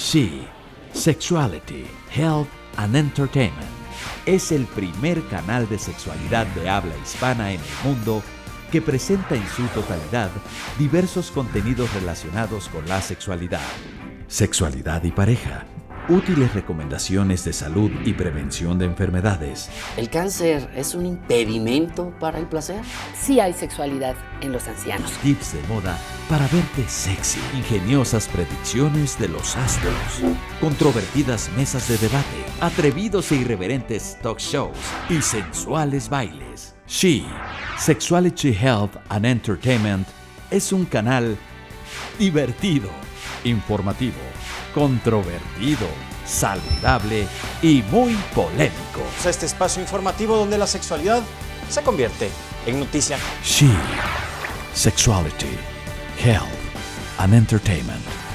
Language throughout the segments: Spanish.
She, Sexuality, Health and Entertainment. Es el primer canal de sexualidad de habla hispana en el mundo que presenta en su totalidad diversos contenidos relacionados con la sexualidad, sexualidad y pareja, útiles recomendaciones de salud y prevención de enfermedades. ¿El cáncer es un impedimento para el placer? Sí hay sexualidad en los ancianos. Tips de moda para verte sexy, ingeniosas predicciones de los astros, controvertidas mesas de debate, atrevidos e irreverentes talk shows y sensuales bailes. She, Sexuality Health and Entertainment, es un canal divertido, informativo, controvertido, saludable y muy polémico. Este espacio informativo donde la sexualidad se convierte en noticia. She, Sexuality, Health and Entertainment.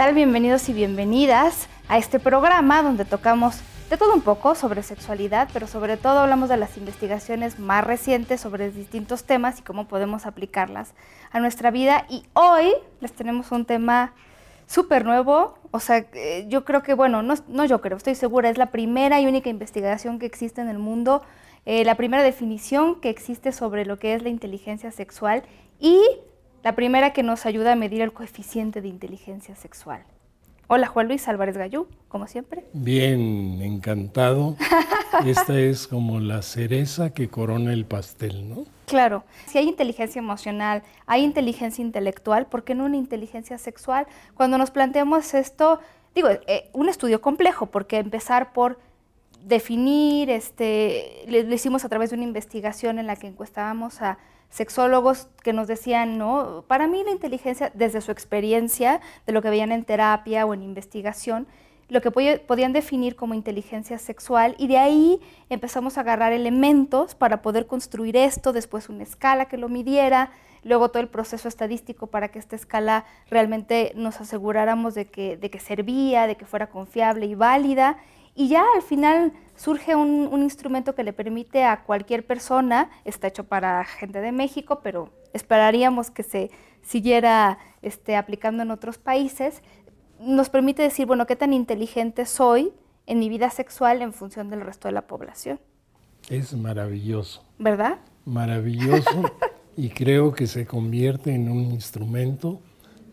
Bienvenidos y bienvenidas a este programa donde tocamos de todo un poco sobre sexualidad, pero sobre todo hablamos de las investigaciones más recientes sobre distintos temas y cómo podemos aplicarlas a nuestra vida. Y hoy les tenemos un tema súper nuevo, o sea, eh, yo creo que, bueno, no, no, yo creo, estoy segura, es la primera y única investigación que existe en el mundo, eh, la primera definición que existe sobre lo que es la inteligencia sexual y la primera que nos ayuda a medir el coeficiente de inteligencia sexual. Hola Juan Luis Álvarez Gallú, como siempre. Bien, encantado. Esta es como la cereza que corona el pastel, ¿no? Claro, si hay inteligencia emocional, hay inteligencia intelectual, ¿por qué no una inteligencia sexual? Cuando nos planteamos esto, digo, eh, un estudio complejo, porque empezar por definir, este, lo hicimos a través de una investigación en la que encuestábamos a sexólogos que nos decían, no, para mí la inteligencia, desde su experiencia, de lo que veían en terapia o en investigación, lo que podían definir como inteligencia sexual y de ahí empezamos a agarrar elementos para poder construir esto, después una escala que lo midiera, luego todo el proceso estadístico para que esta escala realmente nos aseguráramos de que, de que servía, de que fuera confiable y válida y ya al final surge un, instrumento que le permite a cualquier persona, está hecho para gente de México, pero esperaríamos que se siguiera este, aplicando en otros países, nos permite decir, bueno, qué tan inteligente soy en mi vida sexual en función del resto de la población. Es maravilloso. ¿Verdad? Maravilloso y creo que se convierte en un instrumento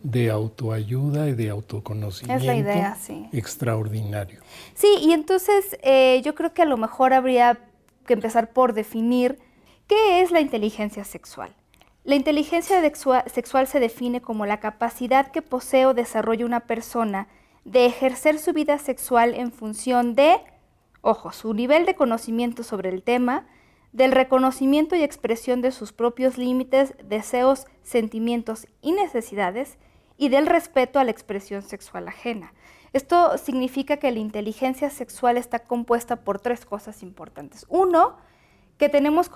de autoayuda y de autoconocimiento. Es la idea, sí. Extraordinario. Sí, y entonces eh, yo creo que a lo mejor habría que empezar por definir qué es la inteligencia sexual. La inteligencia sexual se define como la capacidad que posee o desarrolla una persona de ejercer su vida sexual en función de, ojo, su nivel de conocimiento sobre el tema, del reconocimiento y expresión de sus propios límites, deseos, sentimientos y necesidades, y del respeto a la expresión sexual ajena. Esto significa que la inteligencia sexual está compuesta por tres cosas importantes. Uno, que, tenemos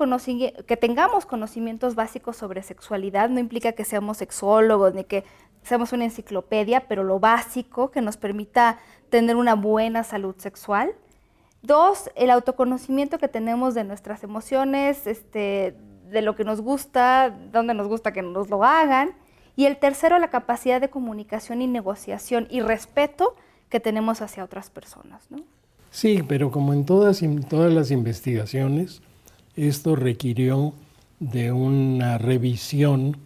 tengamos conocimientos básicos sobre sexualidad, no implica que seamos sexólogos ni que seamos una enciclopedia, pero lo básico que nos permita tener una buena salud sexual. Dos, el autoconocimiento que tenemos de nuestras emociones, este, de lo que nos gusta, dónde nos gusta que nos lo hagan. Y el tercero, la capacidad de comunicación y negociación y respeto que tenemos hacia otras personas. ¿no? Sí, pero como en todas, en todas las investigaciones, esto requirió de una revisión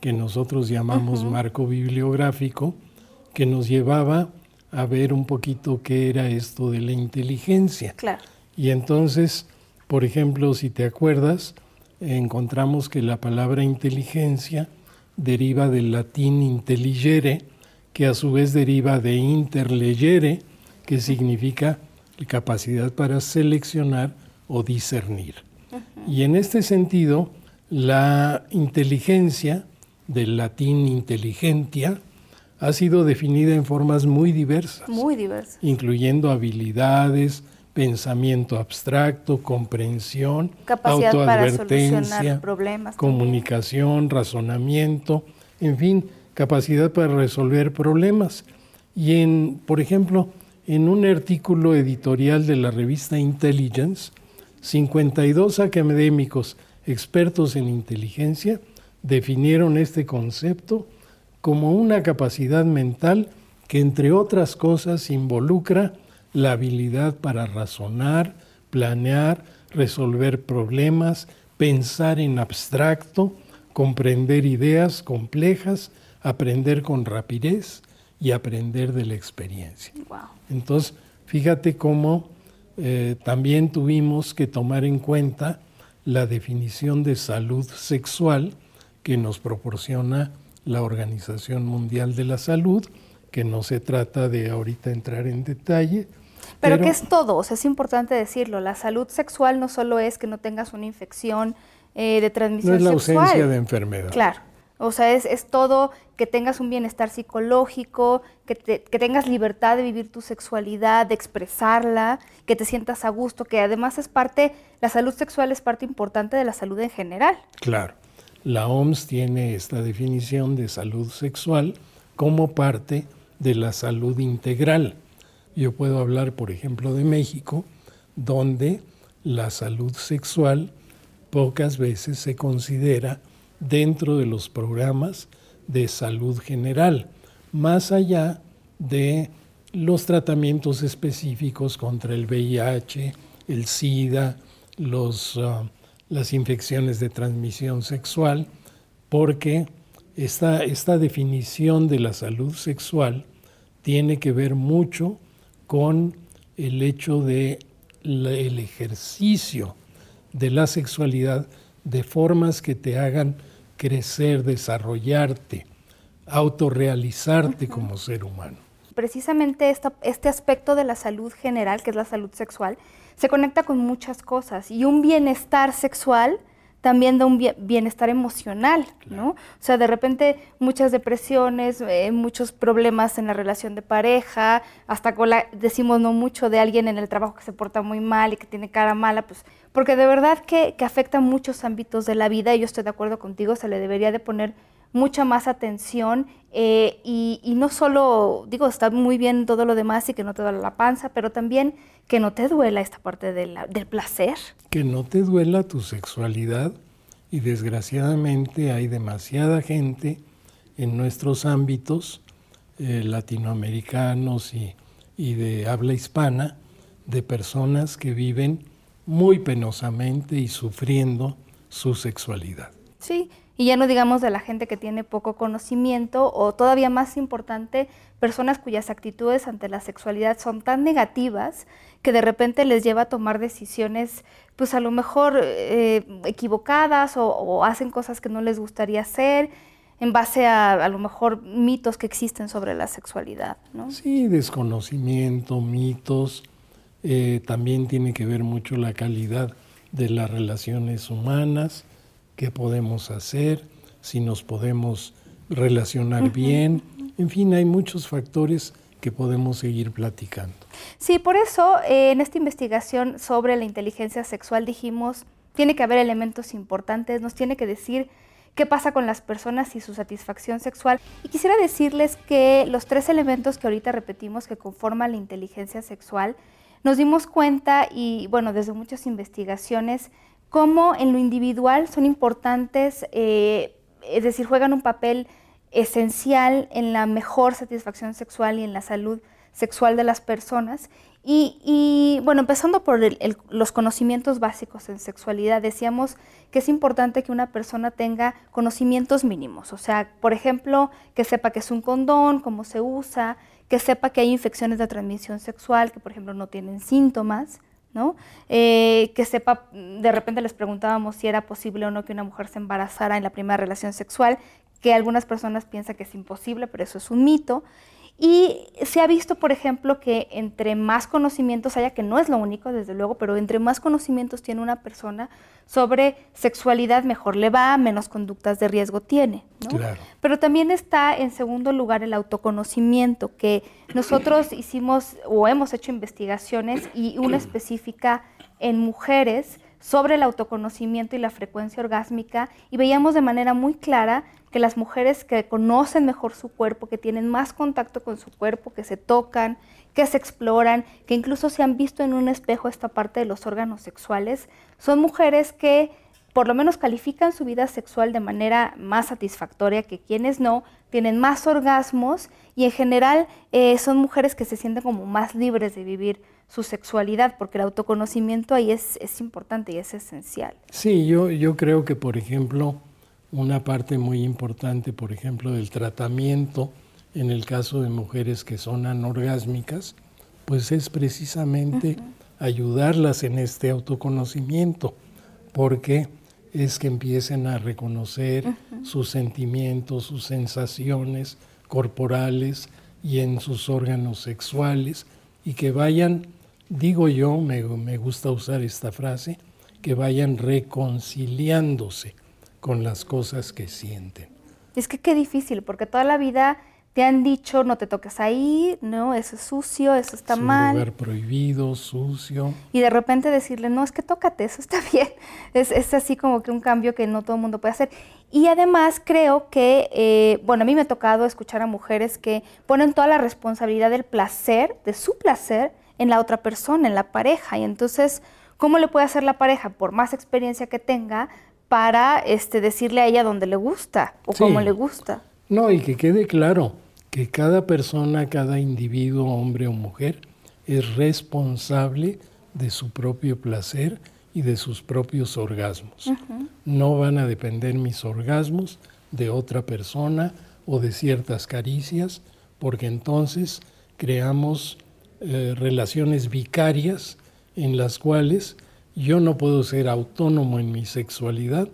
que nosotros llamamos marco bibliográfico, que nos llevaba a ver un poquito qué era esto de la inteligencia. Claro. Y entonces, por ejemplo, si te acuerdas, encontramos que la palabra inteligencia deriva del latín intelligere, que a su vez deriva de interlegere, que significa capacidad para seleccionar o discernir. Y en este sentido, la inteligencia, del latín inteligentia, ha sido definida en formas muy diversas. Muy diversas. Incluyendo habilidades, pensamiento abstracto, comprensión, Capacidad para autoadvertencia, solucionar problemas también. comunicación, razonamiento, en fin, capacidad para resolver problemas. Y en, por ejemplo, en un artículo editorial de la revista Intelligence, 52 académicos expertos en inteligencia definieron este concepto como una capacidad mental que, entre otras cosas, involucra la habilidad para razonar, planear, resolver problemas, pensar en abstracto, comprender ideas complejas, aprender con rapidez y aprender de la experiencia. Wow. Entonces, fíjate cómo eh, también tuvimos que tomar en cuenta la definición de salud sexual que nos proporciona la Organización Mundial de la Salud, que no se trata de ahorita entrar en detalle. Pero, que es todo, o sea, es importante decirlo, la salud sexual no solo es que no tengas una infección eh, de transmisión no es la sexual. ausencia de enfermedad. Claro, o sea, es, es todo que tengas un bienestar psicológico, que, te- que tengas libertad de vivir tu sexualidad, de expresarla, que te sientas a gusto, que además es parte, la salud sexual es parte importante de la salud en general. Claro, la OMS tiene esta definición de salud sexual como parte de la salud integral. Yo puedo hablar, por ejemplo, de México, donde la salud sexual pocas veces se considera dentro de los programas de salud general, más allá de los tratamientos específicos contra el VIH, el SIDA, los, ah, las infecciones de transmisión sexual, porque esta, esta definición de la salud sexual tiene que ver mucho con el hecho de la- el ejercicio de la sexualidad de formas que te hagan crecer, desarrollarte, autorrealizarte como ser humano. Precisamente esta- este aspecto de la salud general, que es la salud sexual, se conecta con muchas cosas y un bienestar sexual también da un bie- bienestar emocional, ¿no? O sea, de repente muchas depresiones, eh, muchos problemas en la relación de pareja, hasta con la, decimos no mucho de alguien en el trabajo que se porta muy mal y que tiene cara mala, pues porque de verdad que, que afecta muchos ámbitos de la vida y yo estoy de acuerdo contigo, se le debería de poner mucha más atención eh, y, y no solo, digo, está muy bien todo lo demás y que no te duela la panza, pero también que no te duela esta parte de la- del placer. que no te duela tu sexualidad y desgraciadamente hay demasiada gente en nuestros ámbitos eh, latinoamericanos y, y de habla hispana de personas que viven muy penosamente y sufriendo su sexualidad. Sí, y ya no digamos de la gente que tiene poco conocimiento o todavía más importante, personas cuyas actitudes ante la sexualidad son tan negativas que de repente les lleva a tomar decisiones, pues a lo mejor eh, equivocadas o, o hacen cosas que no les gustaría hacer en base a a lo mejor mitos que existen sobre la sexualidad, ¿no? Sí, desconocimiento, mitos, eh, también tiene que ver mucho la calidad de las relaciones humanas, qué podemos hacer, si nos podemos relacionar bien, en fin, hay muchos factores que podemos seguir platicando. Sí, por eso eh, en esta investigación sobre la inteligencia sexual dijimos, tiene que haber elementos importantes, nos tiene que decir qué pasa con las personas y su satisfacción sexual. Y quisiera decirles que los tres elementos que ahorita repetimos que conforman la inteligencia sexual, nos dimos cuenta y bueno, desde muchas investigaciones, cómo en lo individual son importantes, eh, es decir, juegan un papel esencial en la mejor satisfacción sexual y en la salud sexual de las personas. Y, bueno, empezando por los conocimientos básicos en sexualidad, decíamos que es importante que una persona tenga conocimientos mínimos, o sea, por ejemplo, que sepa que es un condón, cómo se usa, que sepa que hay infecciones de transmisión sexual, que por ejemplo no tienen síntomas, ¿no? Eh, que sepa, de repente les preguntábamos si era posible o no que una mujer se embarazara en la primera relación sexual, que algunas personas piensan que es imposible, pero eso es un mito. Y se ha visto, por ejemplo, que entre más conocimientos haya, que no es lo único, desde luego, pero entre más conocimientos tiene una persona sobre sexualidad, mejor le va, menos conductas de riesgo tiene. Claro. Pero también está en segundo lugar el autoconocimiento, que nosotros hicimos o hemos hecho investigaciones y una específica en mujeres sobre el autoconocimiento y la frecuencia orgásmica y veíamos de manera muy clara que las mujeres que conocen mejor su cuerpo, que tienen más contacto con su cuerpo, que se tocan, que se exploran, que incluso se han visto en un espejo esta parte de los órganos sexuales, son mujeres que por lo menos califican su vida sexual de manera más satisfactoria que quienes no, tienen más orgasmos y en general eh, son mujeres que se sienten como más libres de vivir su sexualidad, porque el autoconocimiento ahí es, es importante y es esencial. Sí, yo, yo creo que, por ejemplo, una parte muy importante, por ejemplo, del tratamiento en el caso de mujeres que son anorgásmicas, pues es precisamente ayudarlas en este autoconocimiento, porque es que empiecen a reconocer sus sentimientos, sus sensaciones corporales y en sus órganos sexuales y que vayan, digo yo, me, me gusta usar esta frase, que vayan reconciliándose con las cosas que sienten. Es que qué difícil, porque toda la vida te han dicho no te toques ahí, no, eso es sucio, eso está es mal. Un lugar prohibido, sucio. Y de repente decirle, no, es que tócate, eso está bien. Es, es así como que un cambio que no todo el mundo puede hacer. Y además creo que, eh, bueno, a mí me ha tocado escuchar a mujeres que ponen toda la responsabilidad del placer, de su placer, en la otra persona, en la pareja. Y entonces, ¿cómo le puede hacer la pareja, por más experiencia que tenga, para este, decirle a ella dónde le gusta o Sí. cómo le gusta? No, y que quede claro que cada persona, cada individuo, hombre o mujer, es responsable de su propio placer y de sus propios orgasmos. No van a depender mis orgasmos de otra persona o de ciertas caricias, porque entonces creamos eh, relaciones vicarias en las cuales yo no puedo ser autónomo en mi sexualidad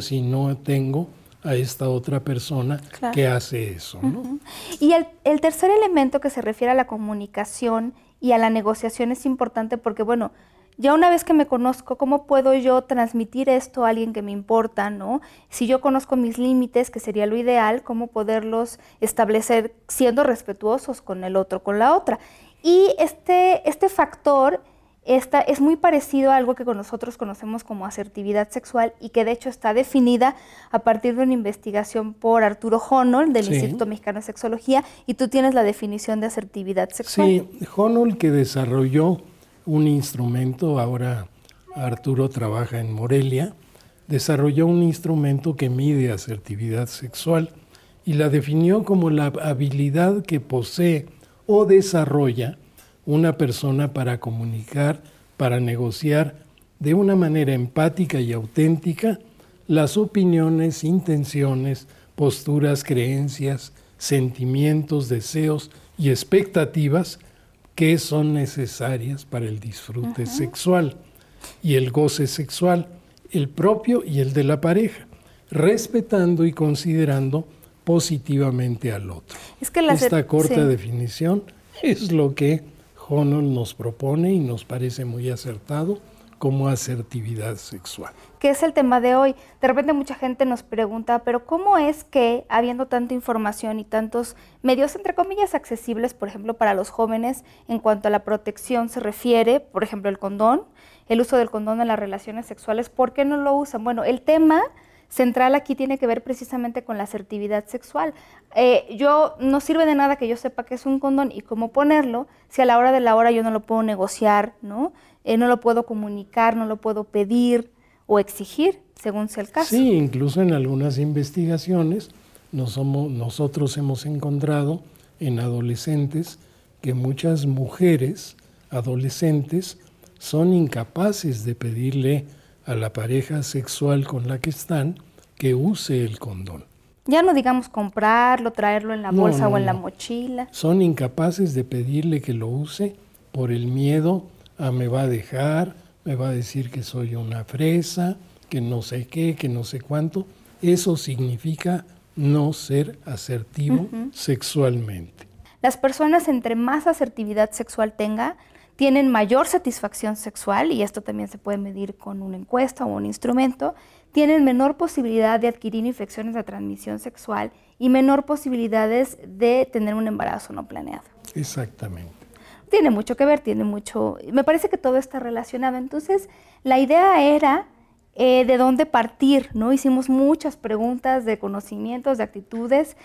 si no tengo a esta otra persona Claro. que hace eso. ¿no? Y el, el tercer elemento que se refiere a la comunicación y a la negociación es importante porque, bueno, ya una vez que me conozco, ¿cómo puedo yo transmitir esto a alguien que me importa, no? Si yo conozco mis límites, que sería lo ideal, ¿cómo poderlos establecer siendo respetuosos con el otro, con la otra? Y este, este factor esta es muy parecido a algo que con nosotros conocemos como asertividad sexual y que de hecho está definida a partir de una investigación por Arturo Honol del Sí. Instituto Mexicano de Sexología y tú tienes la definición de asertividad sexual. Sí, Honol que desarrolló un instrumento, ahora Arturo trabaja en Morelia, desarrolló un instrumento que mide asertividad sexual y la definió como la habilidad que posee o desarrolla una persona para comunicar, para negociar de una manera empática y auténtica las opiniones, intenciones, posturas, creencias, sentimientos, deseos y expectativas que son necesarias para el disfrute sexual y el goce sexual, el propio y el de la pareja, respetando y considerando positivamente al otro. Es que la Esta corta sí. definición es lo que Honol nos propone y nos parece muy acertado como asertividad sexual. que es el tema de hoy. De repente mucha gente nos pregunta, pero ¿cómo es que habiendo tanta información y tantos medios, entre comillas, accesibles, por ejemplo, para los jóvenes en cuanto a la protección se refiere, por ejemplo, el condón, el uso del condón en las relaciones sexuales, ¿por qué no lo usan? Bueno, el tema central aquí tiene que ver precisamente con la asertividad sexual. Eh, yo no sirve de nada que yo sepa que es un condón y cómo ponerlo si a la hora de la hora yo no lo puedo negociar, ¿no? Eh, no lo puedo comunicar, no lo puedo pedir o exigir, según sea el caso. Sí, incluso en algunas investigaciones nos somos- nosotros hemos encontrado en adolescentes que muchas mujeres adolescentes son incapaces de pedirle a la pareja sexual con la que están que use el condón. Ya no digamos comprarlo, traerlo en la No, bolsa no, o en la mochila. Son incapaces de pedirle que lo use por el miedo a me va a dejar, me va a decir que soy una fresa, que no sé qué, que no sé cuánto. Eso significa no ser asertivo sexualmente. Las personas entre más asertividad sexual tenga, tienen mayor satisfacción sexual, y esto también se puede medir con una encuesta o un instrumento, tienen menor posibilidad de adquirir infecciones de transmisión sexual y menor posibilidades de tener un embarazo no planeado. Exactamente. Tiene mucho que ver, tiene mucho, me parece que todo está relacionado. Entonces, la idea era eh, de dónde partir, ¿no? Hicimos muchas preguntas de conocimientos, de actitudes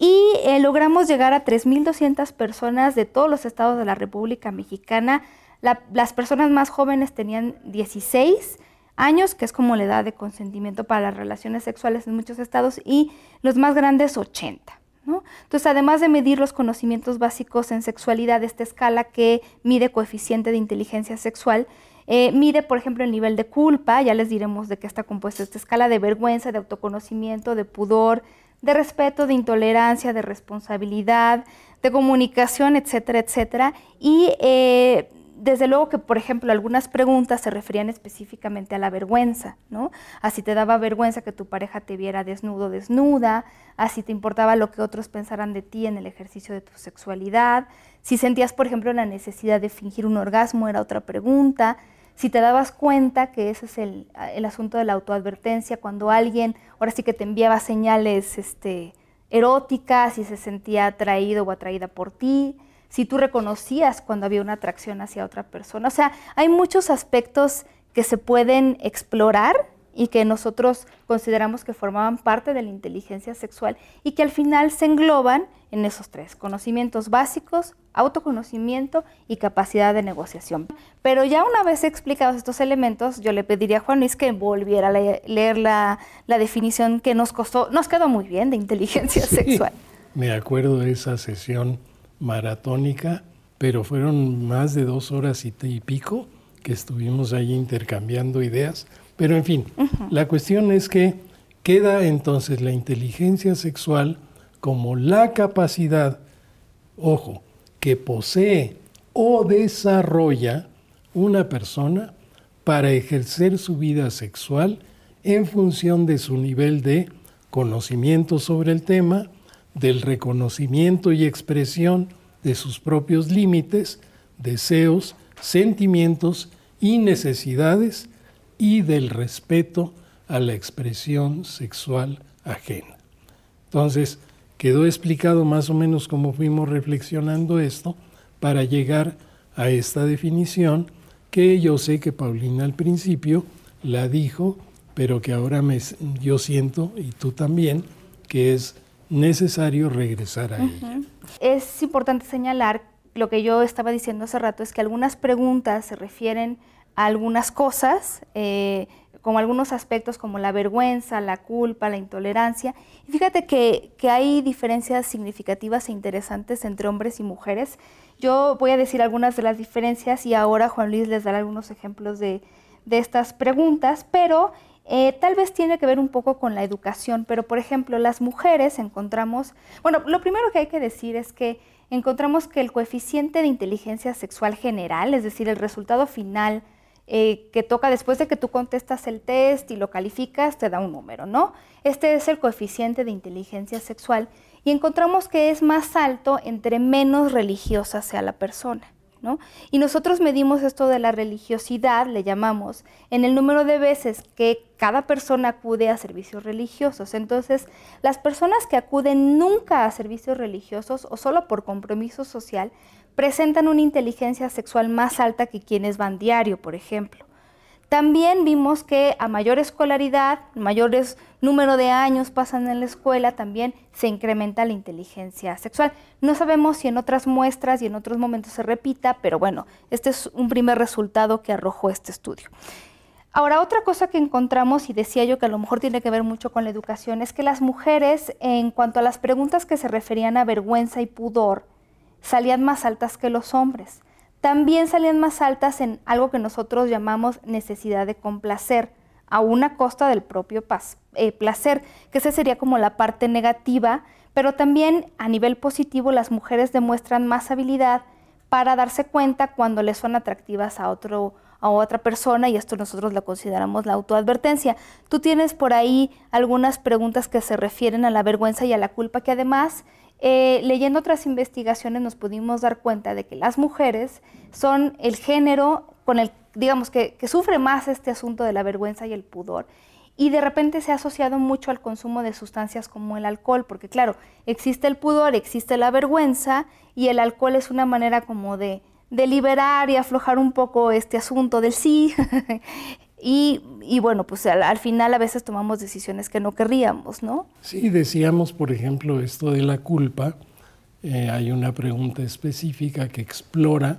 y eh, logramos llegar a 3.200 personas de todos los estados de la República Mexicana. las personas más jóvenes tenían 16 años, que es como la edad de consentimiento para las relaciones sexuales en muchos estados, y los más grandes 80. Entonces, además de medir los conocimientos básicos en sexualidad, esta escala que mide coeficiente de inteligencia sexual, eh, mide, por ejemplo, el nivel de culpa, ya les diremos de qué está compuesta esta escala, de vergüenza, de autoconocimiento, de pudor, de respeto, de intolerancia, de responsabilidad, de comunicación, etcétera, etcétera. Y eh, desde luego que, por ejemplo, algunas preguntas se referían específicamente a la vergüenza, ¿no? A si te daba vergüenza que tu pareja te viera desnudo desnuda, a si te importaba lo que otros pensaran de ti en el ejercicio de tu sexualidad, si sentías, por ejemplo, la necesidad de fingir un orgasmo, era otra pregunta, si te dabas cuenta que ese es el, el asunto de la autoadvertencia, cuando alguien, ahora sí que te enviaba señales este, eróticas, si se sentía atraído o atraída por ti, si tú reconocías cuando había una atracción hacia otra persona. O sea, hay muchos aspectos que se pueden explorar y que nosotros consideramos que formaban parte de la inteligencia sexual y que al final se engloban en esos tres, conocimientos básicos, autoconocimiento y capacidad de negociación. Pero ya una vez explicados estos elementos, yo le pediría a Juan Luis que volviera a leer la, definición que nos costó, nos quedó muy bien de inteligencia sexual. Me acuerdo de esa sesión maratónica, pero fueron más de dos horas y, pico que estuvimos ahí intercambiando ideas. Pero en fin, la cuestión es que queda entonces la inteligencia sexual como la capacidad, ojo, que posee o desarrolla una persona para ejercer su vida sexual en función de su nivel de conocimiento sobre el tema, del reconocimiento y expresión de sus propios límites, deseos, sentimientos y necesidades y del respeto a la expresión sexual ajena. Entonces, quedó explicado más o menos cómo fuimos reflexionando esto para llegar a esta definición que yo sé que Paulina al principio la dijo, pero que ahora me, yo siento, y tú también, que es necesario regresar a ella. Es importante señalar, lo que yo estaba diciendo hace rato, es que algunas preguntas se refieren algunas cosas, eh, como algunos aspectos como la vergüenza, la culpa, la intolerancia. Y fíjate que, hay diferencias significativas e interesantes entre hombres y mujeres. Yo voy a decir algunas de las diferencias y ahora Juan Luis les dará algunos ejemplos de, de estas preguntas, pero eh, tal vez tiene que ver un poco con la educación, pero por ejemplo, las mujeres encontramos, bueno, lo primero que hay que decir es que encontramos que el coeficiente de inteligencia sexual general, es decir, el resultado final eh, que toca después de que tú contestas el test y lo calificas, te da un número, ¿no? Este es el coeficiente de inteligencia sexual y encontramos que es más alto entre menos religiosa sea la persona. Y nosotros medimos esto de la religiosidad, le llamamos, en el número de veces que cada persona acude a servicios religiosos. Entonces, las personas que acuden nunca a servicios religiosos o solo por compromiso social presentan una inteligencia sexual más alta que quienes van diario, por ejemplo. También vimos que a mayor escolaridad, mayores número de años pasan en la escuela, también se incrementa la inteligencia sexual. No sabemos si en otras muestras y en otros momentos se repita, pero bueno, este es un primer resultado que arrojó este estudio. Ahora, otra cosa que encontramos, y decía yo que a lo mejor tiene que ver mucho con la educación, es que las mujeres, en cuanto a las preguntas que se referían a vergüenza y pudor, salían más altas que los hombres también salían más altas en algo que nosotros llamamos necesidad de complacer, a una costa del propio eh, placer, que esa sería como la parte negativa, pero también a nivel positivo las mujeres demuestran más habilidad para darse cuenta cuando les son atractivas a otro a otra persona y esto nosotros lo consideramos la autoadvertencia. Tú tienes por ahí algunas preguntas que se refieren a la vergüenza y a la culpa que además eh, leyendo otras investigaciones nos pudimos dar cuenta de que las mujeres son el género con el, digamos, que, que sufre más este asunto de la vergüenza y el pudor y de repente se ha asociado mucho al consumo de sustancias como el alcohol, porque claro, existe el pudor, existe la vergüenza y el alcohol es una manera como de, de liberar y aflojar un poco este asunto del sí. y, y, bueno, pues al, al, final a veces tomamos decisiones que no querríamos, ¿no? Sí, decíamos, por ejemplo, esto de la culpa. Eh, hay una pregunta específica que explora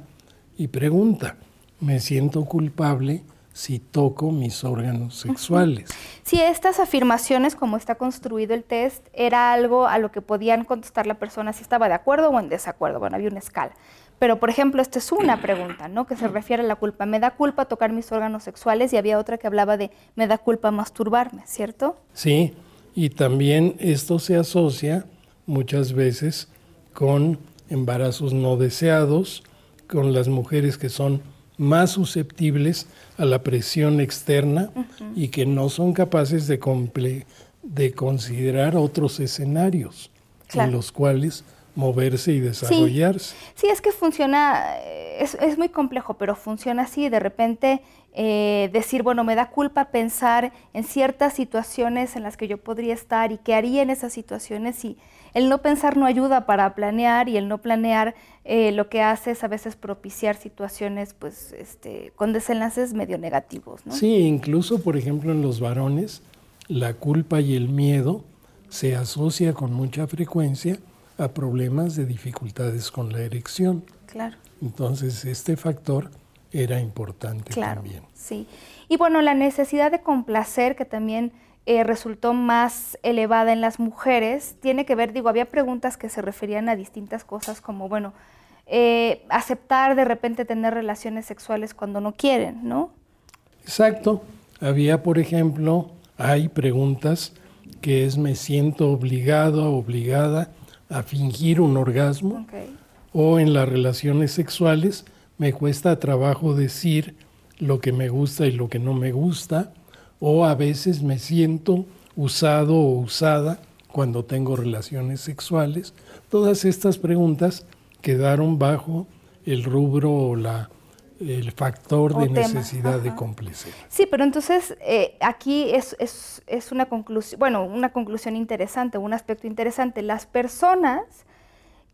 y pregunta, ¿me siento culpable? si toco mis órganos sexuales. Si estas afirmaciones, como está construido el test, era algo a lo que podían contestar la persona si estaba de acuerdo o en desacuerdo. Bueno, había una escala. Pero, por ejemplo, esta es una pregunta, ¿no? Que se refiere a la culpa. Me da culpa tocar mis órganos sexuales y había otra que hablaba de me da culpa masturbarme, ¿cierto? Sí, y también esto se asocia muchas veces con embarazos no deseados, con las mujeres que son más susceptibles a la presión externa uh -huh. y que no son capaces de, de considerar otros escenarios claro. en los cuales moverse y desarrollarse. Sí, sí es que funciona, es, es, muy complejo, pero funciona así. De repente eh, decir, bueno, me da culpa pensar en ciertas situaciones en las que yo podría estar y qué haría en esas situaciones y el no pensar no ayuda para planear y el no planear eh, lo que hace es a veces propiciar situaciones pues este, con desenlaces medio negativos. ¿no? Sí, incluso por ejemplo en los varones la culpa y el miedo se asocia con mucha frecuencia a problemas de dificultades con la erección. Claro. Entonces este factor era importante claro, también. Sí. Y bueno, la necesidad de complacer que también eh, resultó más elevada en las mujeres, tiene que ver, digo, había preguntas que se referían a distintas cosas como, bueno, eh, aceptar de repente tener relaciones sexuales cuando no quieren, ¿no? Exacto. Había, por ejemplo, hay preguntas que es me siento obligado, obligada a fingir un orgasmo, Okay. o en las relaciones sexuales me cuesta trabajo decir lo que me gusta y lo que no me gusta, o a veces me siento usado o usada cuando tengo relaciones sexuales. Todas estas preguntas quedaron bajo el rubro o la, el factor de tema, necesidad de complacer. Sí, pero entonces eh, aquí es, es, es una conclusión, bueno, una conclusión interesante, un aspecto interesante. Las personas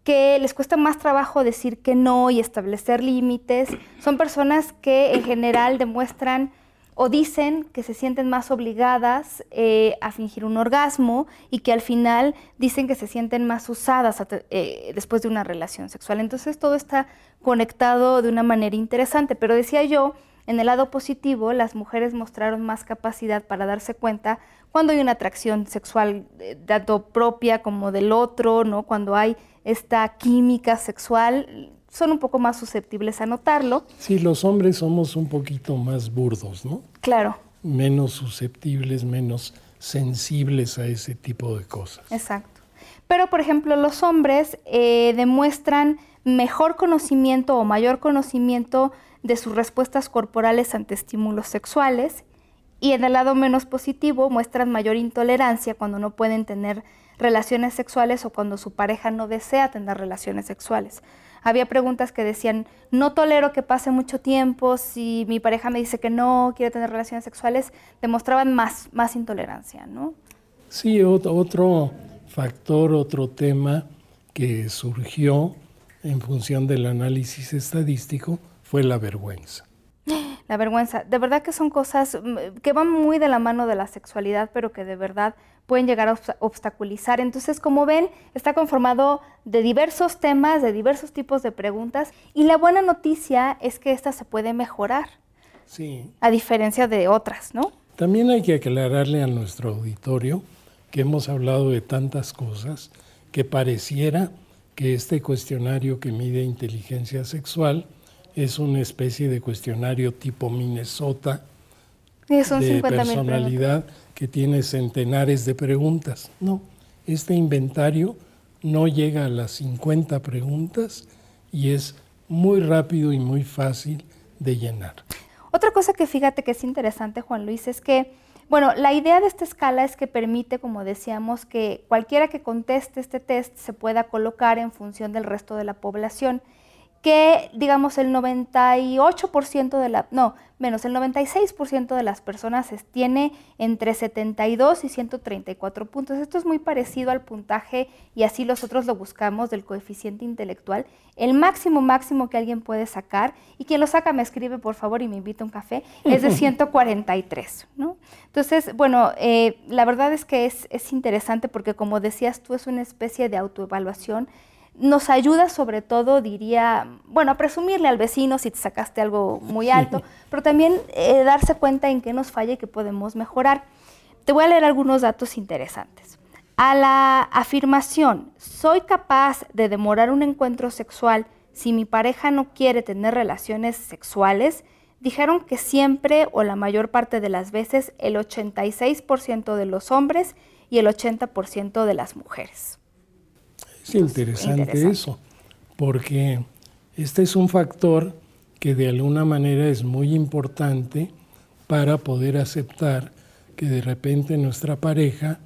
que les cuesta más trabajo decir que no y establecer límites, son personas que en general demuestran o dicen que se sienten más obligadas eh, a fingir un orgasmo y que al final dicen que se sienten más usadas eh, después de una relación sexual. Entonces todo está conectado de una manera interesante, pero decía yo, en el lado positivo, las mujeres mostraron más capacidad para darse cuenta cuando hay una atracción sexual, eh, tanto propia como del otro, ¿no? cuando hay esta química sexual, son un poco más susceptibles a notarlo. Sí, los hombres somos un poquito más burdos, ¿no? Claro, Menos susceptibles, menos sensibles a ese tipo de cosas. Exacto. Pero, por ejemplo, los hombres eh, demuestran mejor conocimiento o mayor conocimiento de sus respuestas corporales ante estímulos sexuales y en el lado menos positivo muestran mayor intolerancia cuando no pueden tener relaciones sexuales o cuando su pareja no desea tener relaciones sexuales. Había preguntas que decían, no tolero que pase mucho tiempo, si mi pareja me dice que no quiere tener relaciones sexuales, demostraban más, más intolerancia, ¿no? Sí, ot- otro factor, otro tema que surgió en función del análisis estadístico fue la vergüenza. La vergüenza. De verdad que son cosas mm, que van muy de la mano de la sexualidad, pero que de verdad pueden llegar a obsta- obstaculizar. Entonces, como ven, está conformado de diversos temas, de diversos tipos de preguntas, y la buena noticia es que esta se puede mejorar, Sí, a diferencia de otras, ¿no? También hay que aclararle a nuestro auditorio que hemos hablado de tantas cosas que pareciera que este cuestionario que mide inteligencia sexual es una especie de cuestionario tipo Minnesota son de 50 mil personalidad que tiene centenares de preguntas. No, este inventario no llega a las 50 preguntas y es muy rápido y muy fácil de llenar. Otra cosa que fíjate que es interesante, Juan Luis, es que Bueno, la idea de esta escala es que permite, como decíamos, que cualquiera que conteste este test se pueda colocar en función del resto de la población que digamos el 98% de la, no, menos el 96% de las personas tiene entre 72 y 134 puntos. Esto es muy parecido al puntaje y así nosotros lo buscamos del coeficiente intelectual. El máximo máximo que alguien puede sacar, y quien lo saca me escribe por favor y me invita a un café, es de 143. ¿no? Entonces, bueno, eh, la verdad es que es, es interesante porque como decías tú, es una especie de autoevaluación nos ayuda sobre todo, diría, bueno, a presumirle al vecino si te sacaste algo muy alto, pero también eh, darse cuenta en qué nos falla y qué podemos mejorar. Te voy a leer algunos datos interesantes. A la afirmación, soy capaz de demorar un encuentro sexual si mi pareja no quiere tener relaciones sexuales, dijeron que siempre o la mayor parte de las veces el 86% de los hombres y el 80% de las mujeres. Es interesante, eso, porque este es un factor que de alguna manera es muy importante para poder aceptar que de repente nuestra pareja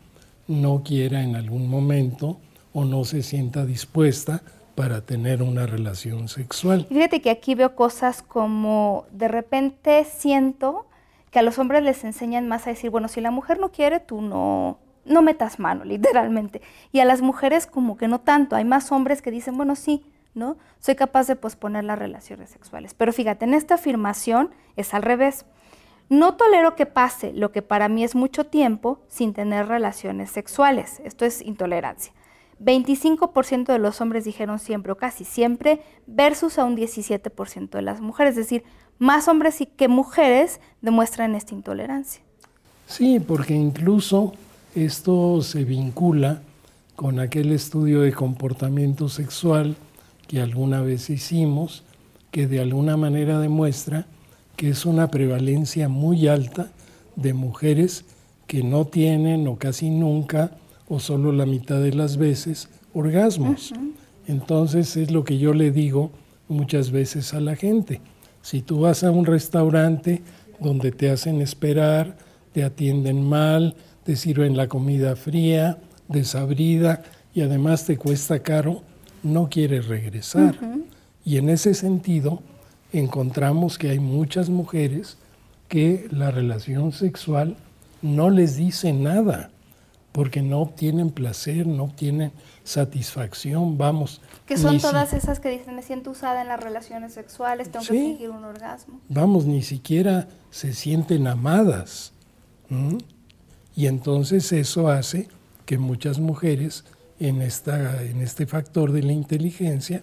no quiera en algún momento o no se sienta dispuesta para tener una relación sexual. Fíjate que aquí veo cosas como de repente siento que a los hombres les enseñan más a decir, bueno, si la mujer no quiere, tú no, no metas mano, literalmente. Y a las mujeres como que no tanto. Hay más hombres que dicen, bueno, sí, ¿no? Soy capaz de posponer las relaciones sexuales. Pero fíjate, en esta afirmación es al revés. No tolero que pase lo que para mí es mucho tiempo sin tener relaciones sexuales. Esto es intolerancia. 25% de los hombres dijeron siempre o casi siempre versus a un 17% de las mujeres. Es decir, más hombres que mujeres demuestran esta intolerancia. Sí, porque incluso esto se vincula con aquel estudio de comportamiento sexual que alguna vez hicimos, que de alguna manera demuestra que es una prevalencia muy alta de mujeres que no tienen o casi nunca o solo la mitad de las veces orgasmos. Entonces es lo que yo le digo muchas veces a la gente. Si tú vas a un restaurante donde te hacen esperar, te atienden mal, te sirven la comida fría, desabrida y además te cuesta caro, no quieres regresar. Y en ese sentido encontramos que hay muchas mujeres que la relación sexual no les dice nada, porque no obtienen placer, no obtienen satisfacción, vamos. Que son todas esas que dicen, me siento usada en las relaciones sexuales, tengo que fingir un orgasmo. Vamos, ni siquiera se sienten amadas. Y entonces eso hace que muchas mujeres en, esta, en este factor de la inteligencia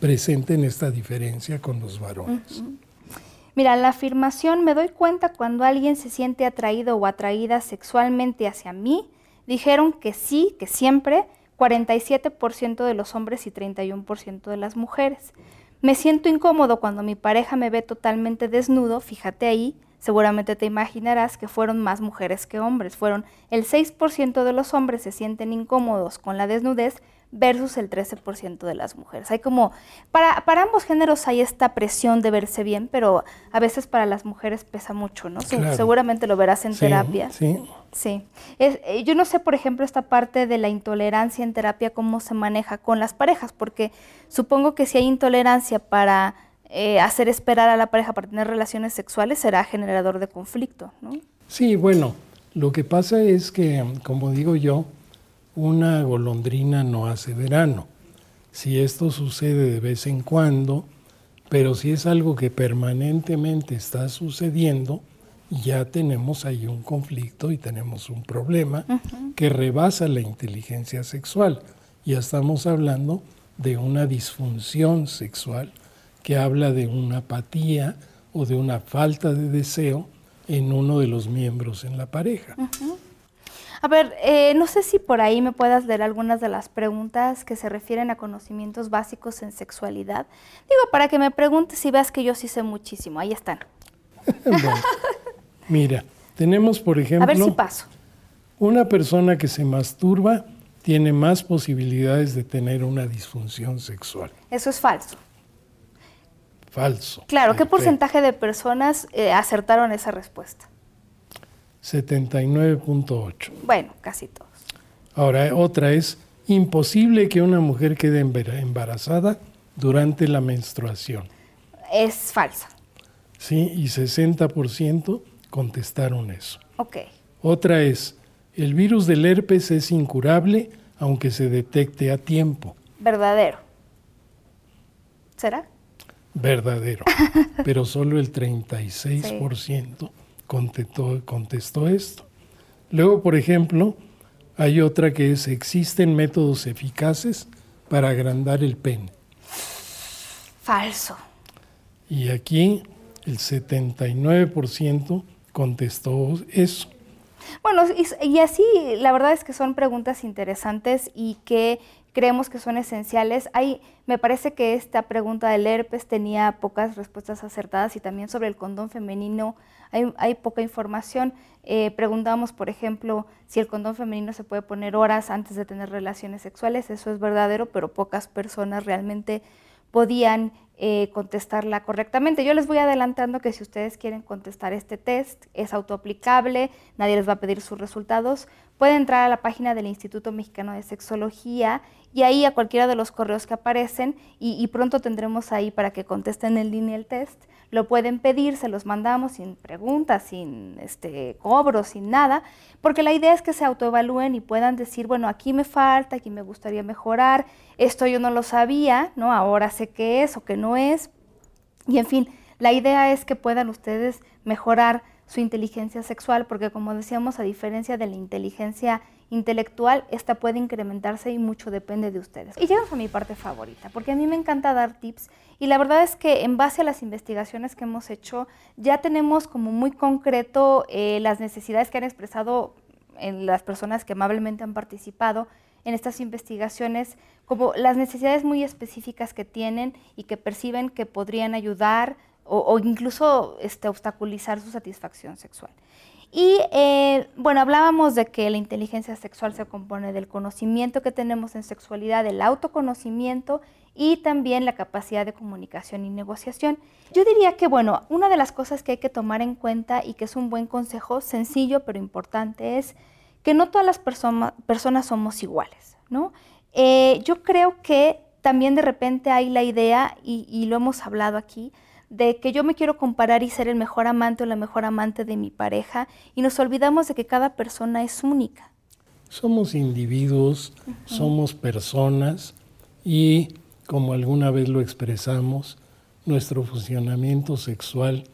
presenten esta diferencia con los varones. Mira, la afirmación me doy cuenta cuando alguien se siente atraído o atraída sexualmente hacia mí, dijeron que sí, que siempre, 47% de los hombres y 31% de las mujeres. Me siento incómodo cuando mi pareja me ve totalmente desnudo, fíjate ahí, Seguramente te imaginarás que fueron más mujeres que hombres. Fueron el 6% de los hombres se sienten incómodos con la desnudez versus el 13% de las mujeres. Hay como, para, para, ambos géneros hay esta presión de verse bien, pero a veces para las mujeres pesa mucho, ¿no? Seguramente lo verás en terapia. Sí. Sí. Eh, yo no sé, por ejemplo, esta parte de la intolerancia en terapia, cómo se maneja con las parejas, porque supongo que si hay intolerancia para eh, hacer esperar a la pareja para tener relaciones sexuales será generador de conflicto, ¿no? Sí, bueno, lo que pasa es que, como digo yo, una golondrina no hace verano. Si esto sucede de vez en cuando, pero si es algo que permanentemente está sucediendo, ya tenemos ahí un conflicto y tenemos un problema que rebasa la inteligencia sexual. Ya estamos hablando de una disfunción sexual que habla de una apatía o de una falta de deseo en uno de los miembros en la pareja. A ver, eh, no sé si por ahí me puedas leer algunas de las preguntas que se refieren a conocimientos básicos en sexualidad. Digo, para que me preguntes y veas que yo sí sé muchísimo. Ahí están. mira, tenemos por ejemplo... A ver si paso. Una persona que se masturba tiene más posibilidades de tener una disfunción sexual. Eso es falso falso. Claro, ¿qué porcentaje de personas eh, acertaron esa respuesta? 79.8. Bueno, casi todos. Ahora, otra es imposible que una mujer quede embarazada durante la menstruación. Es falso. Sí, y 60% contestaron eso. Ok. Otra es, el virus del herpes es incurable aunque se detecte a tiempo. Verdadero. ¿Será? Verdadero. Pero solo el 36% contestó, contestó esto. Luego, por ejemplo, hay otra que es, existen métodos eficaces para agrandar el pene. Falso. Y aquí el 79% contestó eso. Bueno, y, así la verdad es que son preguntas interesantes y que creemos que son esenciales. Hay, me parece que esta pregunta del herpes tenía pocas respuestas acertadas y también sobre el condón femenino hay, poca información. Eh, preguntamos, por ejemplo, si el condón femenino se puede poner horas antes de tener relaciones sexuales. Eso es verdadero, pero pocas personas realmente podían eh, contestarla correctamente. Yo les voy adelantando que si ustedes quieren contestar este test, es autoaplicable, nadie les va a pedir sus resultados. Pueden entrar a la página del Instituto Mexicano de Sexología y ahí a cualquiera de los correos que aparecen y, pronto tendremos ahí para que contesten en línea el test. Lo pueden pedir, se los mandamos sin preguntas, sin este, cobro, sin nada, porque la idea es que se autoevalúen y puedan decir, bueno, aquí me falta, aquí me gustaría mejorar, esto yo no lo sabía, ¿no? Ahora sé qué es o qué no es. Y en fin, la idea es que puedan ustedes mejorar su inteligencia sexual, porque como decíamos, a diferencia de la inteligencia intelectual, esta puede incrementarse y mucho depende de ustedes. Y llegamos a mi parte favorita, porque a mí me encanta dar tips y la verdad es que en base a las investigaciones que hemos hecho, ya tenemos como muy concreto eh, las necesidades que han expresado en las personas que amablemente han participado en estas investigaciones, como las necesidades muy específicas que tienen y que perciben que podrían ayudar o, incluso este, obstaculizar su satisfacción sexual. Y eh, bueno, hablábamos de que la inteligencia sexual se compone del conocimiento que tenemos en sexualidad, del autoconocimiento y también la capacidad de comunicación y negociación. Yo diría que, bueno, una de las cosas que hay que tomar en cuenta y que es un buen consejo, sencillo pero importante, es que no todas las personas somos iguales, ¿no? Eh, yo creo que también de repente hay la idea, y lo hemos hablado aquí, de que yo me quiero comparar y ser el mejor amante o la mejor amante de mi pareja y nos olvidamos de que cada persona es única. Somos individuos, somos personas y como alguna vez lo expresamos, nuestro funcionamiento sexual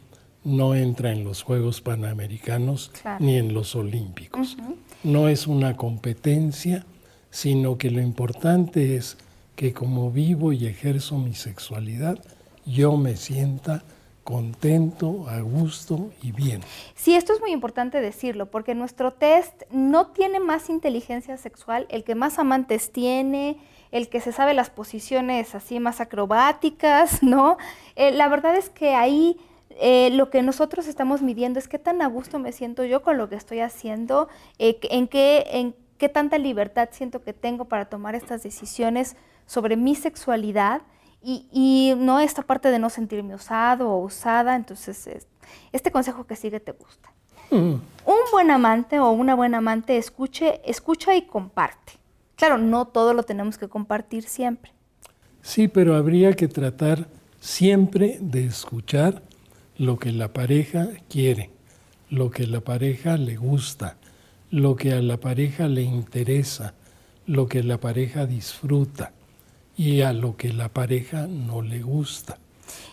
no entra en los Juegos Panamericanos ni en los Olímpicos. No es una competencia, sino que lo importante es que como vivo y ejerzo mi sexualidad, yo me sienta contento, a gusto y bien. Sí, esto es muy importante decirlo, porque nuestro test no tiene más inteligencia sexual, el que más amantes tiene, el que se sabe las posiciones así más acrobáticas, ¿no? Eh, la verdad es que ahí eh, lo que nosotros estamos midiendo es qué tan a gusto me siento yo con lo que estoy haciendo, eh, en, qué, en qué tanta libertad siento que tengo para tomar estas decisiones sobre mi sexualidad y, no esta parte de no sentirme usado o usada, entonces este consejo que sigue te gusta. Mm. Un buen amante o una buena amante escuche, escucha y comparte. Claro, no todo lo tenemos que compartir siempre. Sí, pero habría que tratar siempre de escuchar lo que la pareja quiere, lo que la pareja le gusta, lo que a la pareja le interesa, lo que la pareja disfruta y a lo que la pareja no le gusta.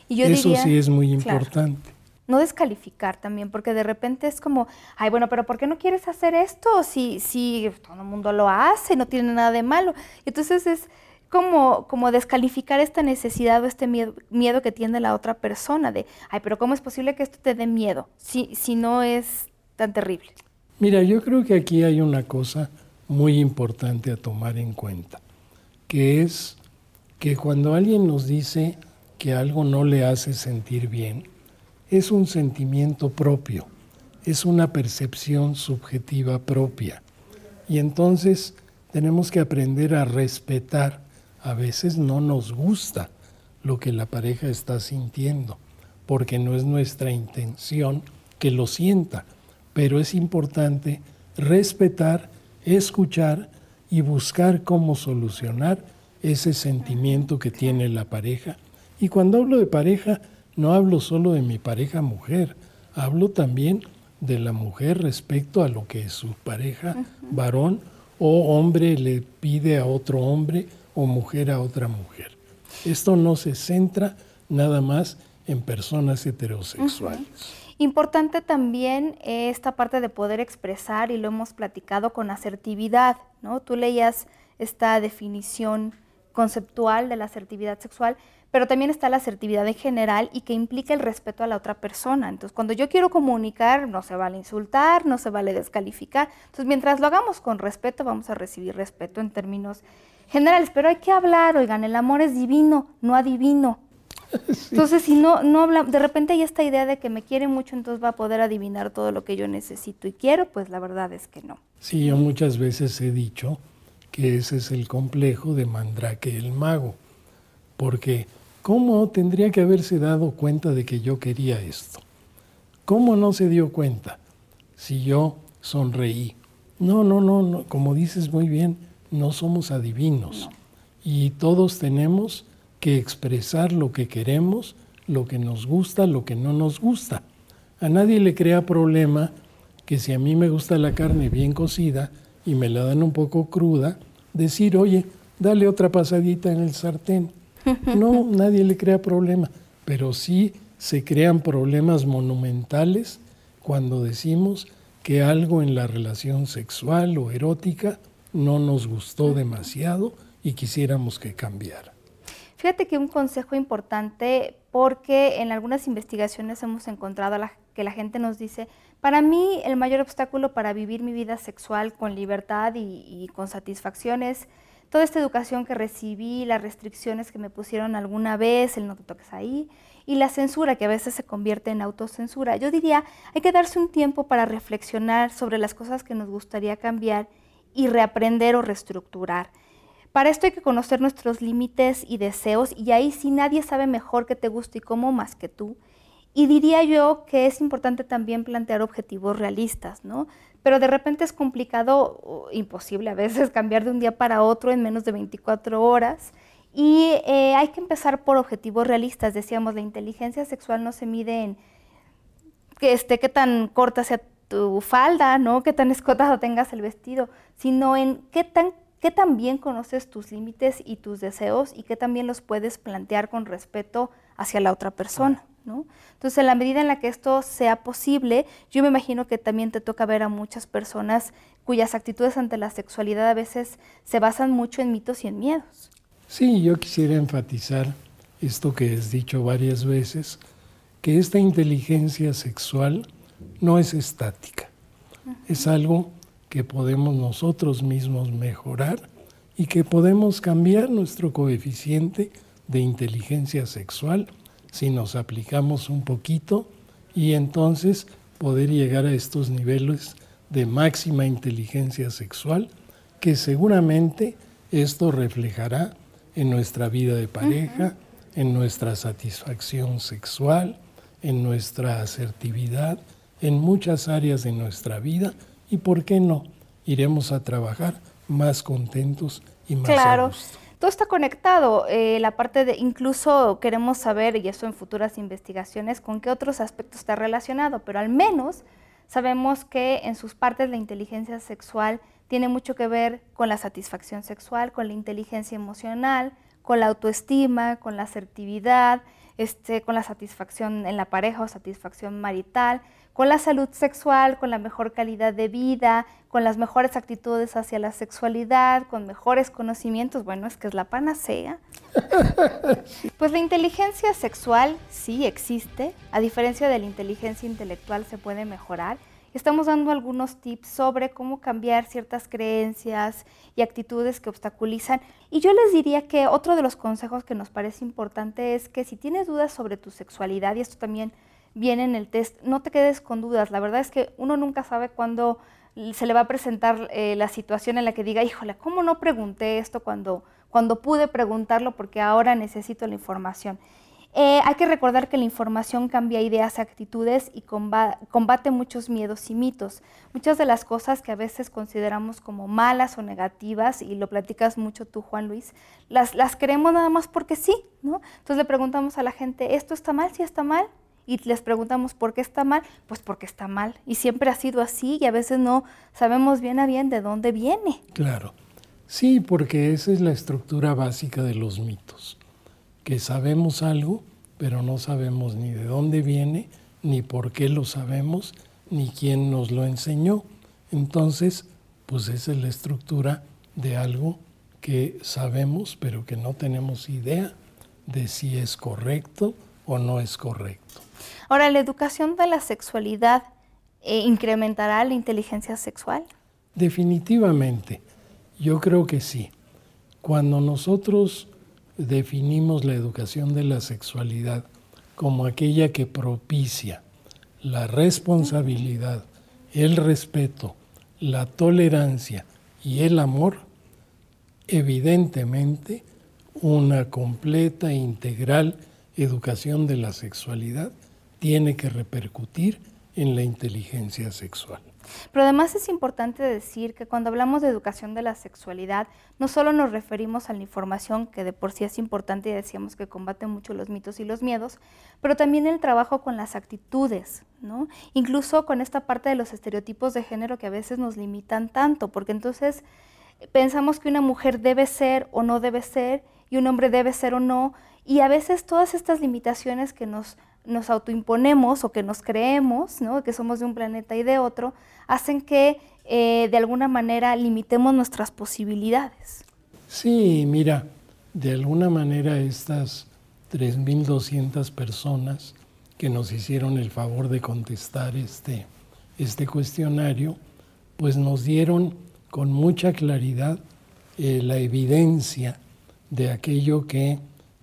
Eso sí es muy importante. no descalificar también, porque de repente es como, ay, bueno, pero ¿por qué no quieres hacer esto si, si todo el mundo lo hace, no tiene nada de malo? Entonces es como, como descalificar esta necesidad o este miedo, miedo que tiene la otra persona de, ay, pero ¿cómo es posible que esto te dé miedo si, si no es tan terrible? Mira, yo creo que aquí hay una cosa muy importante a tomar en cuenta, que es que cuando alguien nos dice que algo no le hace sentir bien, es un sentimiento propio, es una percepción subjetiva propia. Y entonces tenemos que aprender a respetar. A veces no nos gusta lo que la pareja está sintiendo, porque no es nuestra intención que lo sienta, pero es importante respetar, escuchar y buscar cómo solucionar ese sentimiento que tiene la pareja. Y cuando hablo de pareja, no hablo solo de mi pareja mujer, hablo también de la mujer respecto a lo que su pareja varón o hombre le pide a otro hombre o mujer a otra mujer. Esto no se centra nada más en personas heterosexuales. Importante también esta parte de poder expresar, y lo hemos platicado con asertividad, ¿no? Tú leías esta definición conceptual de la asertividad sexual, pero también está la asertividad en general y que implica el respeto a la otra persona. Entonces, cuando yo quiero comunicar, no se vale insultar, no se vale descalificar. Entonces, mientras lo hagamos con respeto, vamos a recibir respeto en términos generales. Pero hay que hablar, oigan, el amor es divino, no adivino. Entonces, si no, no habla, de repente hay esta idea de que me quiere mucho, entonces va a poder adivinar todo lo que yo necesito y quiero, pues la verdad es que no. Sí, yo muchas veces he dicho que ese es el complejo de Mandrake el mago, porque ¿cómo tendría que haberse dado cuenta de que yo quería esto? ¿Cómo no se dio cuenta si yo sonreí? No, no, no, no. como dices muy bien, no somos adivinos y todos tenemos que expresar lo que queremos, lo que nos gusta, lo que no nos gusta. A nadie le crea problema que si a mí me gusta la carne bien cocida, y me la dan un poco cruda, decir, oye, dale otra pasadita en el sartén. No, nadie le crea problema, pero sí se crean problemas monumentales cuando decimos que algo en la relación sexual o erótica no nos gustó demasiado y quisiéramos que cambiara. Fíjate que un consejo importante, porque en algunas investigaciones hemos encontrado que la gente nos dice, para mí el mayor obstáculo para vivir mi vida sexual con libertad y, con satisfacción es toda esta educación que recibí, las restricciones que me pusieron alguna vez, el no te toques ahí, y la censura que a veces se convierte en autocensura. Yo diría, hay que darse un tiempo para reflexionar sobre las cosas que nos gustaría cambiar y reaprender o reestructurar. Para esto hay que conocer nuestros límites y deseos y ahí sí nadie sabe mejor qué te gusta y cómo más que tú. Y diría yo que es importante también plantear objetivos realistas, ¿no? Pero de repente es complicado, imposible a veces, cambiar de un día para otro en menos de 24 horas. Y eh, hay que empezar por objetivos realistas. Decíamos, la inteligencia sexual no se mide en que esté, qué tan corta sea tu falda, ¿no? Qué tan escotado tengas el vestido, sino en qué tan, qué tan bien conoces tus límites y tus deseos y qué también los puedes plantear con respeto hacia la otra persona. Entonces, en la medida en la que esto sea posible, yo me imagino que también te toca ver a muchas personas cuyas actitudes ante la sexualidad a veces se basan mucho en mitos y en miedos. Sí, yo quisiera enfatizar esto que has dicho varias veces, que esta inteligencia sexual no es estática, es algo que podemos nosotros mismos mejorar y que podemos cambiar nuestro coeficiente de inteligencia sexual si nos aplicamos un poquito y entonces poder llegar a estos niveles de máxima inteligencia sexual que seguramente esto reflejará en nuestra vida de pareja, en nuestra satisfacción sexual, en nuestra asertividad, en muchas áreas de nuestra vida. Y, ¿por qué no? Iremos a trabajar más contentos y más claro todo está conectado. Eh, la parte de, incluso queremos saber, y eso en futuras investigaciones, con qué otros aspectos está relacionado, pero al menos sabemos que en sus partes la inteligencia sexual tiene mucho que ver con la satisfacción sexual, con la inteligencia emocional, con la autoestima, con la asertividad, este, con la satisfacción en la pareja o satisfacción marital, con la salud sexual, con la mejor calidad de vida, con las mejores actitudes hacia la sexualidad, con mejores conocimientos, bueno, es que es la panacea. Pues la inteligencia sexual sí existe, a diferencia de la inteligencia intelectual se puede mejorar. Estamos dando algunos tips sobre cómo cambiar ciertas creencias y actitudes que obstaculizan. Y yo les diría que otro de los consejos que nos parece importante es que si tienes dudas sobre tu sexualidad, y esto también viene en el test, no te quedes con dudas. La verdad es que uno nunca sabe cuándo se le va a presentar eh, la situación en la que diga, híjole, ¿cómo no pregunté esto cuando, cuando pude preguntarlo porque ahora necesito la información? Eh, hay que recordar que la información cambia ideas actitudes y combate muchos miedos y mitos. Muchas de las cosas que a veces consideramos como malas o negativas, y lo platicas mucho tú, Juan Luis, las, las creemos nada más porque sí, ¿no? Entonces le preguntamos a la gente, ¿esto está mal? ¿Sí está mal? Y les preguntamos por qué está mal, pues porque está mal. Y siempre ha sido así y a veces no sabemos bien a bien de dónde viene. Claro. Sí, porque esa es la estructura básica de los mitos, que sabemos algo, pero no sabemos ni de dónde viene, ni por qué lo sabemos, ni quién nos lo enseñó. Entonces, pues esa es la estructura de algo que sabemos, pero que no tenemos idea de si es correcto o no es correcto. Ahora, ¿la educación de la sexualidad eh, incrementará la inteligencia sexual? Definitivamente, yo creo que sí. Cuando nosotros definimos la educación de la sexualidad como aquella que propicia la responsabilidad, el respeto, la tolerancia y el amor, evidentemente una completa e integral educación de la sexualidad tiene que repercutir en la inteligencia sexual. Pero además es importante decir que cuando hablamos de educación de la sexualidad, no solo nos referimos a la información, que de por sí es importante y decíamos que combate mucho los mitos y los miedos, pero también el trabajo con las actitudes, ¿no? Incluso con esta parte de los estereotipos de género que a veces nos limitan tanto, porque entonces pensamos que una mujer debe ser o no debe ser y un hombre debe ser o no, y a veces todas estas limitaciones que nos nos autoimponemos o que nos creemos, ¿no? que somos de un planeta y de otro, hacen que eh, de alguna manera limitemos nuestras posibilidades. Sí, mira, de alguna manera estas 3.200 personas que nos hicieron el favor de contestar este, este cuestionario, pues nos dieron con mucha claridad eh, la evidencia de aquello que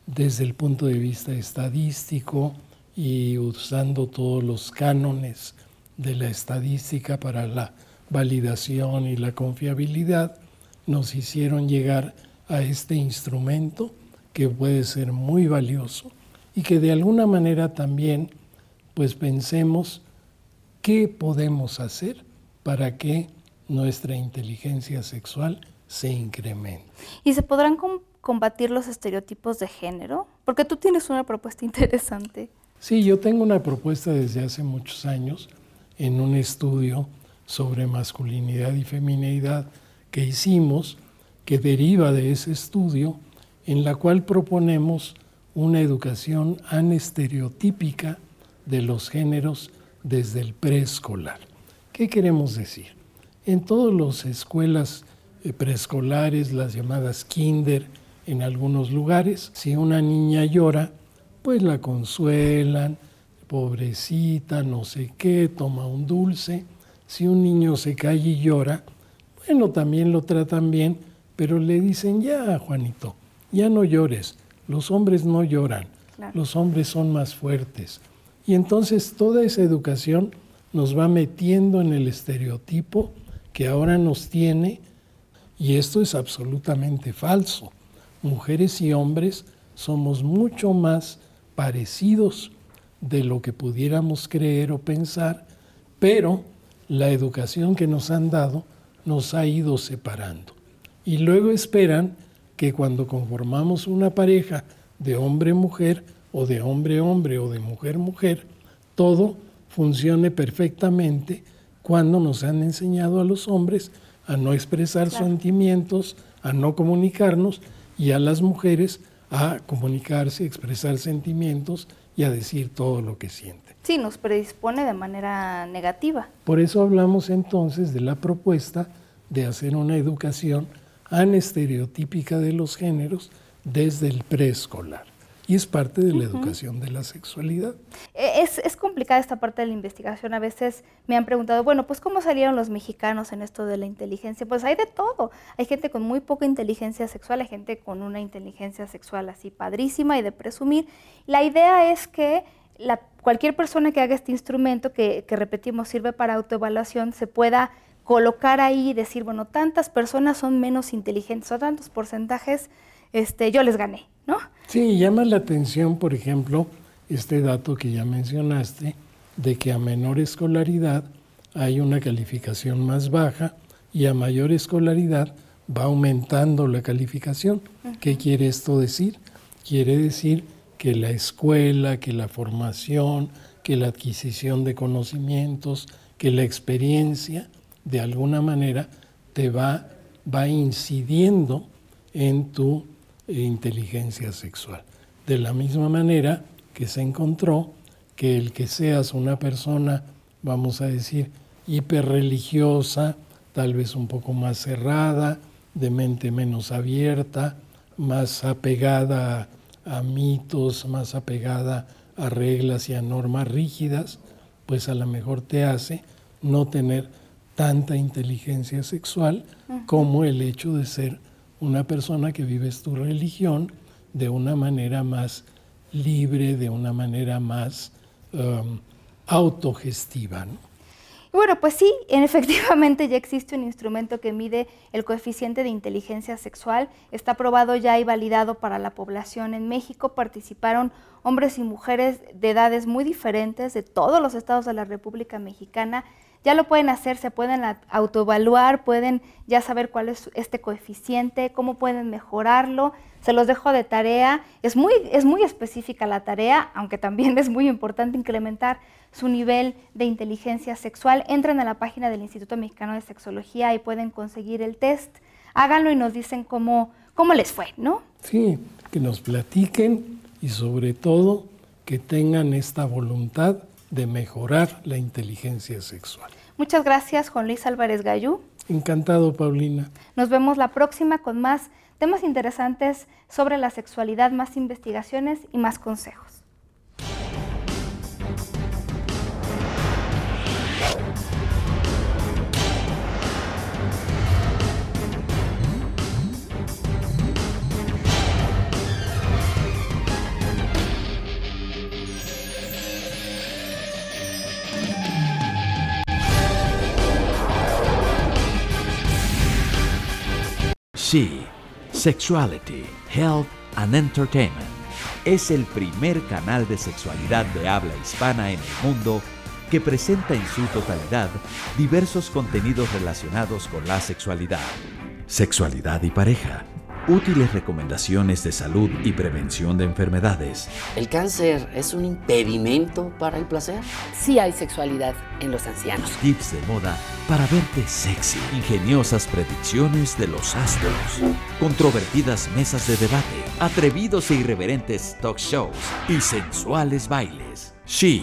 desde el punto de vista estadístico, y usando todos los cánones de la estadística para la validación y la confiabilidad, nos hicieron llegar a este instrumento que puede ser muy valioso y que de alguna manera también pues pensemos qué podemos hacer para que nuestra inteligencia sexual se incremente. ¿Y se podrán combatir los estereotipos de género? Porque tú tienes una propuesta interesante. Sí, yo tengo una propuesta desde hace muchos años en un estudio sobre masculinidad y feminidad que hicimos, que deriva de ese estudio, en la cual proponemos una educación anestereotípica de los géneros desde el preescolar. ¿Qué queremos decir? En todas las escuelas eh, preescolares, las llamadas kinder, en algunos lugares, si una niña llora, pues la consuelan, pobrecita, no sé qué, toma un dulce. Si un niño se cae y llora, bueno, también lo tratan bien, pero le dicen, ya, Juanito, ya no llores, los hombres no lloran, los hombres son más fuertes. Y entonces toda esa educación nos va metiendo en el estereotipo que ahora nos tiene, y esto es absolutamente falso. Mujeres y hombres somos mucho más parecidos de lo que pudiéramos creer o pensar, pero la educación que nos han dado nos ha ido separando. Y luego esperan que cuando conformamos una pareja de hombre-mujer o de hombre-hombre o de mujer-mujer, todo funcione perfectamente cuando nos han enseñado a los hombres a no expresar sentimientos, a no comunicarnos y a las mujeres a comunicarse, expresar sentimientos y a decir todo lo que siente. Sí, nos predispone de manera negativa. Por eso hablamos entonces de la propuesta de hacer una educación anestereotípica de los géneros desde el preescolar y es parte de la educación de la sexualidad. E, es, es, complicada esta parte de la investigación. A veces me han preguntado, bueno, pues ¿cómo salieron los mexicanos en esto de la inteligencia? Pues hay de todo. Hay gente con muy poca inteligencia sexual, hay gente con una inteligencia sexual así padrísima y de presumir. La idea es que la, cualquier persona que haga este instrumento, que, que repetimos sirve para autoevaluación, se pueda colocar ahí y decir, bueno, tantas personas son menos inteligentes o tantos porcentajes, este, yo les gané. ¿no? Sí, llama la atención, por ejemplo, este dato que ya mencionaste, de que a menor escolaridad hay una calificación más baja y a mayor escolaridad va aumentando la calificación. ¿Qué quiere esto decir? Quiere decir que la escuela, que la formación, que la adquisición de conocimientos, que la experiencia, de alguna manera, te va, va incidiendo en tu inteligencia sexual. De la misma manera que se encontró que el que seas una persona, vamos a decir, hiperreligiosa, tal vez un poco más cerrada, de mente menos abierta, más apegada a, mitos, más apegada a reglas y a normas rígidas, pues a lo mejor te hace no tener tanta inteligencia sexual como el hecho de ser una persona que vives tu religión de una manera más libre, de una manera más um, autogestiva. Bueno, pues sí, efectivamente ya existe un instrumento que mide el coeficiente de inteligencia sexual. Está aprobado ya y validado para la población en México. Participaron hombres y mujeres de edades muy diferentes de todos los estados de la República Mexicana ya lo pueden hacer, se pueden autoevaluar, pueden ya saber cuál es este coeficiente, cómo pueden mejorarlo. Se los dejo de tarea. Es muy, es muy específica la tarea, aunque también es muy importante incrementar su nivel de inteligencia sexual. Entren a la página del Instituto Mexicano de Sexología y pueden conseguir el test. Háganlo y nos dicen cómo, cómo les fue, ¿no? Sí, que nos platiquen y sobre todo que tengan esta voluntad de mejorar la inteligencia sexual. Muchas gracias, Juan Luis Álvarez Gallú. Encantado, Paulina. Nos vemos la próxima con más temas interesantes sobre la sexualidad, más investigaciones y más consejos. She, Sexuality, Health and Entertainment es el primer canal de sexualidad de habla hispana en el mundo que presenta en su totalidad diversos contenidos relacionados con la sexualidad, sexualidad y pareja, útiles recomendaciones de salud y prevención de enfermedades. ¿El cáncer es un impedimento para el placer? Sí hay sexualidad en los ancianos. Tips de moda para verte sexy. Ingeniosas predicciones de los astros. Controvertidas mesas de debate. Atrevidos e irreverentes talk shows. Y sensuales bailes. She,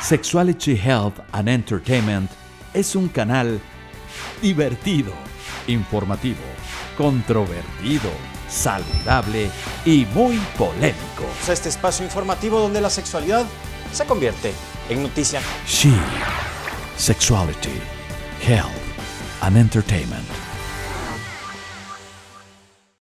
Sexuality Health and Entertainment, es un canal divertido, informativo controvertido, saludable y muy polémico. Este espacio informativo donde la sexualidad se convierte en noticia. She, Sexuality, Health and Entertainment.